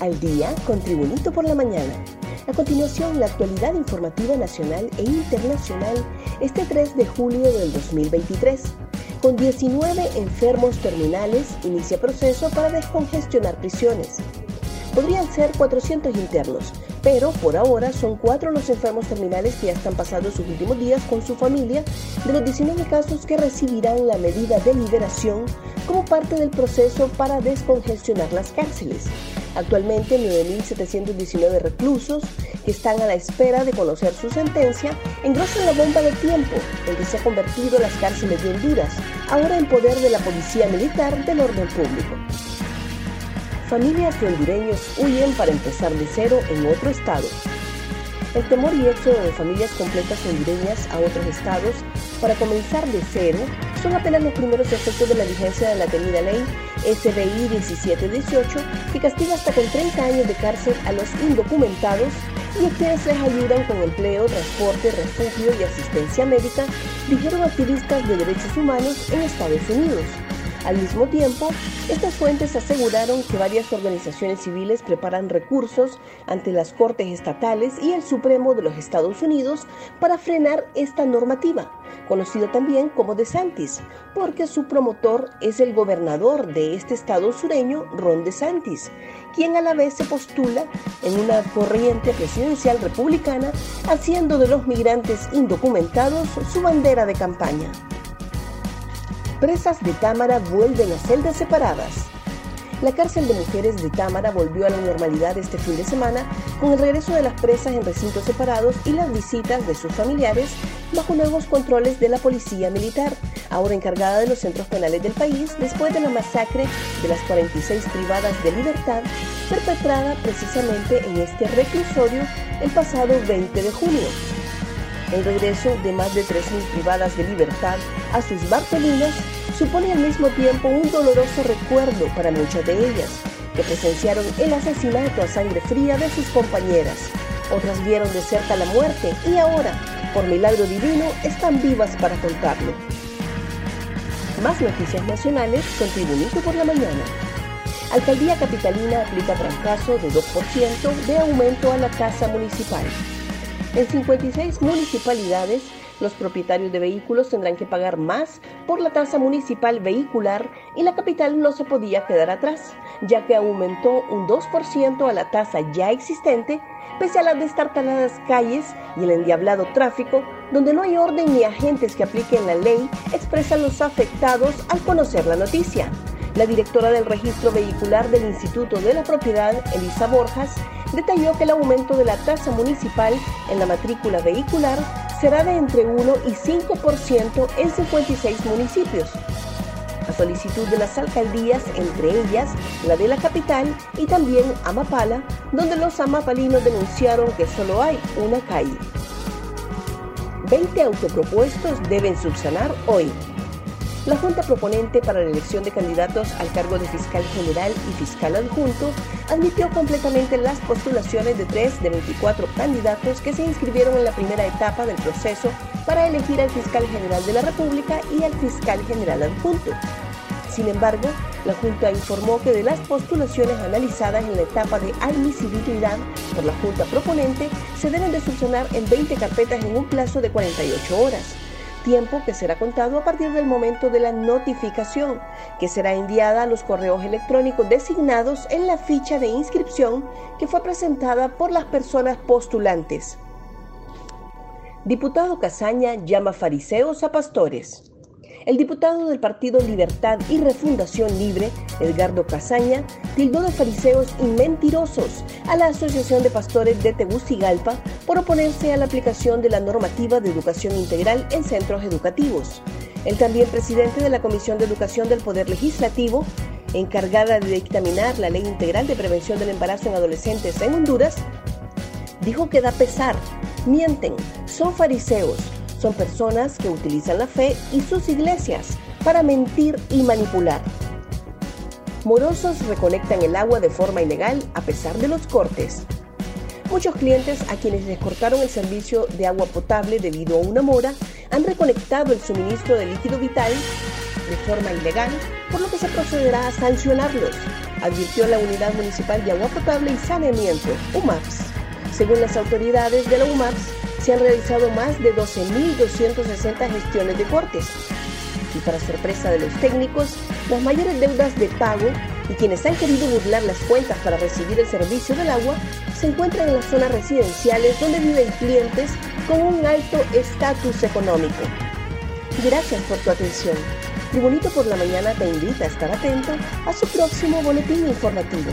al día con Tribunito por la mañana. A continuación, la actualidad informativa nacional e internacional este 3 de julio del 2023. Con 19 enfermos terminales, inicia proceso para descongestionar prisiones. Podrían ser 400 internos, pero por ahora son cuatro los enfermos terminales que ya están pasando sus últimos días con su familia de los 19 casos que recibirán la medida de liberación como parte del proceso para descongestionar las cárceles. Actualmente 9.719 reclusos que están a la espera de conocer su sentencia engrosan la bomba de tiempo en que se ha convertido las cárceles de Honduras, ahora en poder de la Policía Militar del Orden Público. Familias de hondureños huyen para empezar de cero en otro estado. El temor y éxodo de familias completas hondureñas a otros estados para comenzar de cero son apenas los primeros efectos de la vigencia de la temida ley SBI 1718 que castiga hasta con 30 años de cárcel a los indocumentados y a quienes les ayudan con empleo, transporte, refugio y asistencia médica, dijeron activistas de derechos humanos en Estados Unidos. Al mismo tiempo, estas fuentes aseguraron que varias organizaciones civiles preparan recursos ante las Cortes Estatales y el Supremo de los Estados Unidos para frenar esta normativa, conocido también como DeSantis, porque su promotor es el gobernador de este estado sureño, Ron DeSantis, quien a la vez se postula en una corriente presidencial republicana, haciendo de los migrantes indocumentados su bandera de campaña. Presas de Támara vuelven a celdas separadas. La cárcel de mujeres de Támara volvió a la normalidad este fin de semana con el regreso de las presas en recintos separados y las visitas de sus familiares bajo nuevos controles de la policía militar, ahora encargada de los centros penales del país después de la masacre de las 46 privadas de libertad perpetrada precisamente en este reclusorio el pasado 20 de junio. El regreso de más de 3.000 privadas de libertad a sus Bartolinas supone al mismo tiempo un doloroso recuerdo para muchas de ellas, que presenciaron el asesinato a sangre fría de sus compañeras. Otras vieron de cerca la muerte y ahora, por milagro divino, están vivas para contarlo. Más noticias nacionales con Tribunito por la Mañana. Alcaldía Capitalina aplica trancazo de 2% de aumento a la tasa municipal. En 56 municipalidades, los propietarios de vehículos tendrán que pagar más por la tasa municipal vehicular y la capital no se podía quedar atrás, ya que aumentó un 2% a la tasa ya existente, pese a las destartaladas calles y el endiablado tráfico, donde no hay orden ni agentes que apliquen la ley, expresan los afectados al conocer la noticia. La directora del registro vehicular del Instituto de la Propiedad, Elisa Borjas, detalló que el aumento de la tasa municipal en la matrícula vehicular será de entre 1 y 5% en 56 municipios. A solicitud de las alcaldías, entre ellas la de la capital y también Amapala, donde los amapalinos denunciaron que solo hay una calle. 20 autopropuestos deben subsanar hoy. La Junta Proponente para la elección de candidatos al cargo de fiscal general y fiscal adjunto admitió completamente las postulaciones de tres de 24 candidatos que se inscribieron en la primera etapa del proceso para elegir al fiscal general de la República y al fiscal general adjunto. Sin embargo, la Junta informó que de las postulaciones analizadas en la etapa de admisibilidad por la Junta Proponente se deben de subsanar en 20 carpetas en un plazo de 48 horas tiempo que será contado a partir del momento de la notificación, que será enviada a los correos electrónicos designados en la ficha de inscripción que fue presentada por las personas postulantes. Diputado Casaña llama fariseos a pastores. El diputado del Partido Libertad y Refundación Libre, Edgardo Casaña, tildó de fariseos y mentirosos a la Asociación de Pastores de Tegucigalpa por oponerse a la aplicación de la normativa de educación integral en centros educativos. El también presidente de la Comisión de Educación del Poder Legislativo, encargada de dictaminar la Ley Integral de Prevención del Embarazo en Adolescentes en Honduras, dijo que da pesar, mienten, son fariseos, son personas que utilizan la fe y sus iglesias para mentir y manipular. Morosos reconectan el agua de forma ilegal a pesar de los cortes. Muchos clientes a quienes les cortaron el servicio de agua potable debido a una mora han reconectado el suministro de líquido vital de forma ilegal, por lo que se procederá a sancionarlos. advirtió la Unidad Municipal de Agua Potable y Saneamiento, UMAPS. Según las autoridades de la UMAPS, se han realizado más de 12.260 gestiones de cortes. Y para sorpresa de los técnicos, las mayores deudas de pago y quienes han querido burlar las cuentas para recibir el servicio del agua se encuentran en las zonas residenciales donde viven clientes con un alto estatus económico. Gracias por tu atención. Tribunito por la Mañana te invita a estar atento a su próximo boletín informativo.